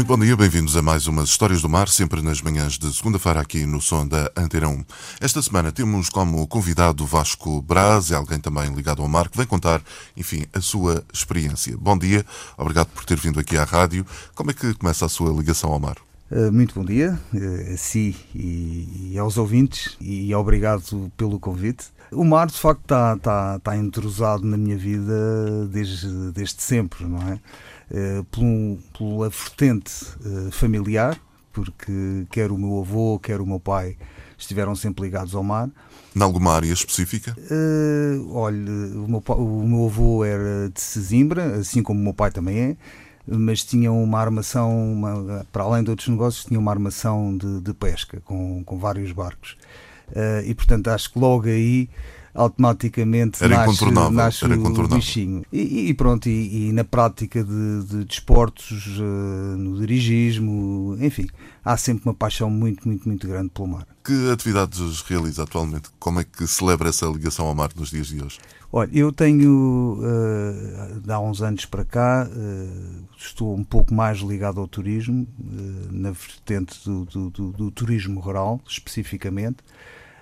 Muito bom dia, bem-vindos a mais umas Histórias do Mar, sempre nas manhãs de segunda-feira aqui no som da Antena 1. Esta semana temos como convidado Vasco Braz, alguém também ligado ao mar, que vem contar, enfim, a sua experiência. Bom dia, obrigado por ter vindo aqui à rádio. Como é que começa a sua ligação ao mar? Uh, muito bom dia uh, a si e, aos ouvintes e obrigado pelo convite. O mar, de facto, está tá, tá entrosado na minha vida desde, desde sempre, não é? Uh, pelo, pela vertente uh, familiar, porque quer o meu avô, quer o meu pai estiveram sempre ligados ao mar. Em alguma área específica? Uh, olha, o meu, o meu avô era de Sesimbra, assim como o meu pai também é, mas tinha uma armação, uma, para além de outros negócios, tinha uma armação de, de pesca com, com vários barcos. Uh, e portanto acho que logo aí automaticamente era nasce, nasce era o bichinho. E, e pronto, e, e, na prática de, de desportos, uh, no dirigismo, enfim, há sempre uma paixão muito, muito, muito grande pelo mar. Que atividades realiza atualmente? Como é que celebra essa ligação ao mar nos dias de hoje? Olha, eu tenho, uh, há uns anos para cá, uh, estou um pouco mais ligado ao turismo, na vertente do, do, do, do turismo rural, especificamente.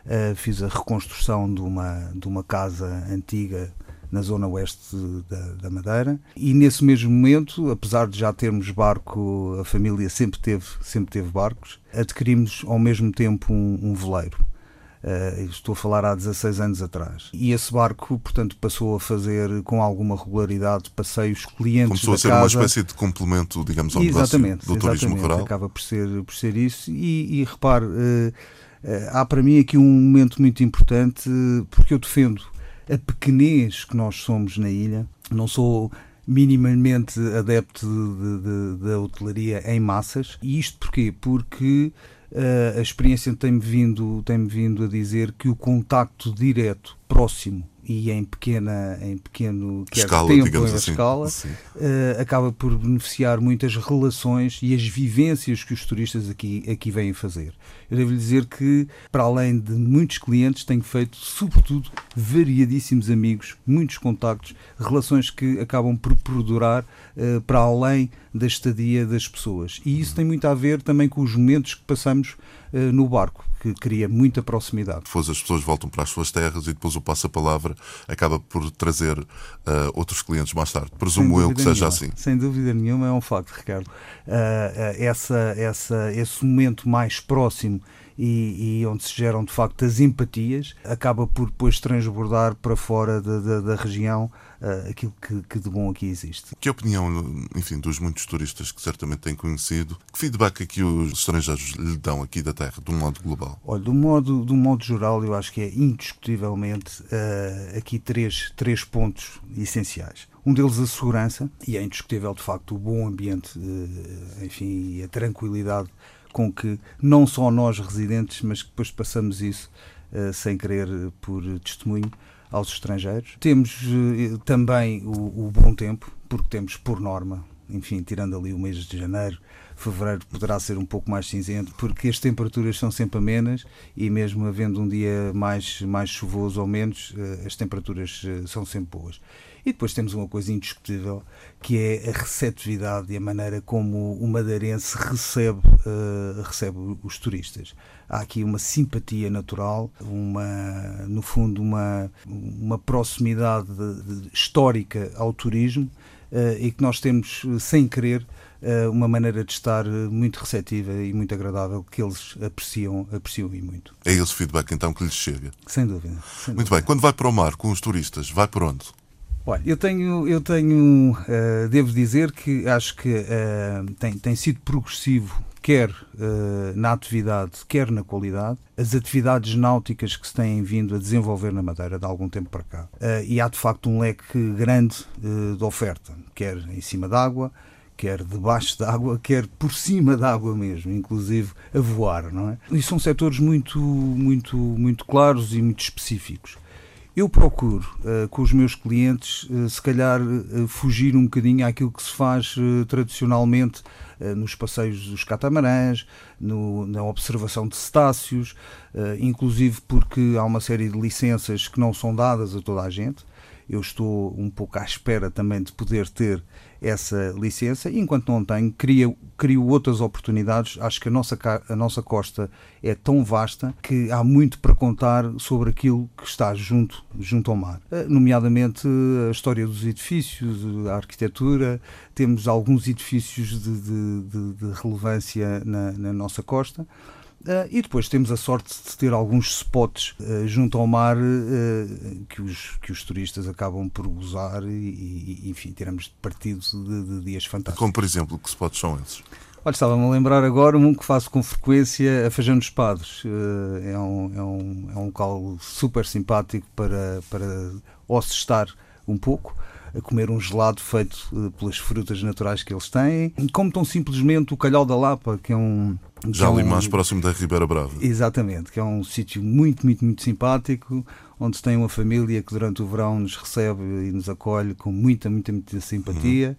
Uh, fiz a reconstrução de uma, de uma casa antiga na zona oeste da, da, Madeira e nesse mesmo momento, apesar de já termos barco, a família sempre teve, sempre teve barcos, adquirimos ao mesmo tempo um, um veleiro. Uh, estou a falar há 16 anos atrás. E esse barco, portanto, passou a fazer com alguma regularidade passeios clientes Começou a ser casa. uma espécie de complemento, digamos, ao exatamente, negócio do turismo exatamente, rural. Acaba por ser, por ser isso. E, e repare, Uh, há para mim aqui um momento muito importante porque eu defendo a pequenez que nós somos na ilha. Não sou minimamente adepto da hotelaria em massas. E isto porquê? Porque uh, a experiência tem-me vindo, tem vindo a dizer que o contacto direto, próximo e em pequena em pequeno quer escala, tempo digamos em assim. escala uh, acaba por beneficiar muitas relações e as vivências que os turistas aqui aqui vêm fazer. Eu devo lhe dizer que para além de muitos clientes tenho feito sobretudo variadíssimos amigos muitos contactos relações que acabam por perdurar uh, para além da estadia das pessoas. E isso tem muito a ver também com os momentos que passamos uh, no barco que cria muita proximidade. Depois as pessoas voltam para as suas terras e depois o passa-palavra acaba por trazer uh, outros clientes mais tarde. Presumo eu que seja nenhuma. assim. Sem dúvida nenhuma, é um facto, Ricardo. Uh, essa, essa, esse momento mais próximo e, e, onde se geram de facto as empatias, acaba por depois transbordar para fora da, da, da região uh, aquilo que, que, de bom aqui existe. Que opinião, enfim, dos muitos turistas que certamente têm conhecido, que feedback é que os estrangeiros lhe dão aqui da Terra, de um modo global? Olha, do modo, do modo geral, eu acho que é indiscutivelmente uh, aqui três, três pontos essenciais. Um deles a segurança, e é indiscutível de facto o bom ambiente, uh, enfim, e a tranquilidade com que não só nós residentes, mas que depois passamos isso uh, sem querer por testemunho aos estrangeiros. Temos uh, também o, o, bom tempo, porque temos por norma, enfim, tirando ali o mês de janeiro, fevereiro poderá ser um pouco mais cinzento, porque as temperaturas são sempre amenas e mesmo havendo um dia mais, mais chuvoso ou menos, uh, as temperaturas são sempre boas. E depois temos uma coisa indiscutível, que é a receptividade e a maneira como o madeirense recebe, uh, recebe os turistas. Há aqui uma simpatia natural, uma, no fundo, uma, uma proximidade de, de, histórica ao turismo e que nós temos, sem querer, uh, uma maneira de estar muito receptiva e muito agradável que eles apreciam, apreciam e muito. É esse feedback então que lhes chega? Sem dúvida. Sem muito dúvida. bem. Quando vai para o mar com os turistas, vai por onde? Olha, eu tenho, eu tenho uh, devo dizer que acho que uh, tem, tem sido progressivo, quer uh, na atividade, quer na qualidade, as atividades náuticas que se têm vindo a desenvolver na Madeira de algum tempo para cá. e há de facto um leque grande de oferta, quer em cima d'água, quer debaixo d'água, quer por cima d'água mesmo, inclusive a voar, não é? E são setores muito, muito, muito claros e muito específicos. Eu procuro, uh, com os meus clientes, uh, se calhar uh, fugir um bocadinho àquilo que se faz tradicionalmente nos passeios dos catamarãs, no, na observação de cetáceos, inclusive porque há uma série de licenças que não são dadas a toda a gente. Eu estou um pouco à espera também de poder ter essa licença e enquanto não tenho, crio, crio outras oportunidades. Acho que a nossa, a nossa costa é tão vasta que há muito para contar sobre aquilo que está junto, junto ao mar. Eh, nomeadamente a história dos edifícios, a arquitetura, temos alguns edifícios de, de, de, de relevância na, na nossa costa. Uh, e depois temos a sorte de ter alguns spots uh, junto ao mar uh, que, os, que os turistas acabam por gozar e, e enfim, tiramos partido de, de, dias fantásticos. Como por exemplo, que spots são esses? Olha, estava-me a lembrar agora um que faço com frequência a Feijão dos Padres. é, um, é, um, é um local super simpático para, para ou se estar um pouco a comer um gelado feito pelas frutas naturais que eles têm, como tão simplesmente o Calhau da Lapa, que é um, já ali é um... mais próximo da Ribeira Brava. Exatamente, que é um sítio muito, muito, muito simpático, onde tem uma família que durante o verão nos recebe e nos acolhe com muita, muita, muita simpatia.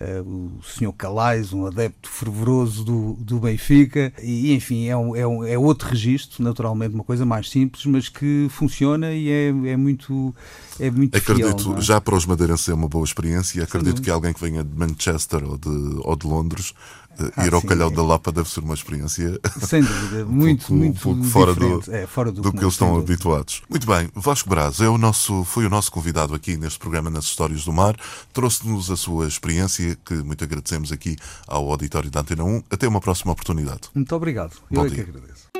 Uhum. Uh, o senhor Calais, um adepto fervoroso do, do Benfica, e enfim, é, um, é, um, é outro registro, naturalmente, uma coisa mais simples, mas que funciona e é, é muito, é muito Acredito, fiel, é? já para os madeirenses é uma boa experiência e acredito que alguém que venha de Manchester ou de, ou de Londres ah, ir ao sim, Calhau é. da Lapa deve ser uma experiência sem dúvida, muito, pouco, muito um pouco fora do, é, fora do, do que eles estão habituados. Muito bem, Vasco Braz é o nosso, foi o nosso convidado aqui neste programa nas Histórias do Mar, trouxe-nos a sua experiência, que muito agradecemos aqui ao auditório da Antena 1. Até uma próxima oportunidade. Muito obrigado. Bom Eu é dia. que agradeço.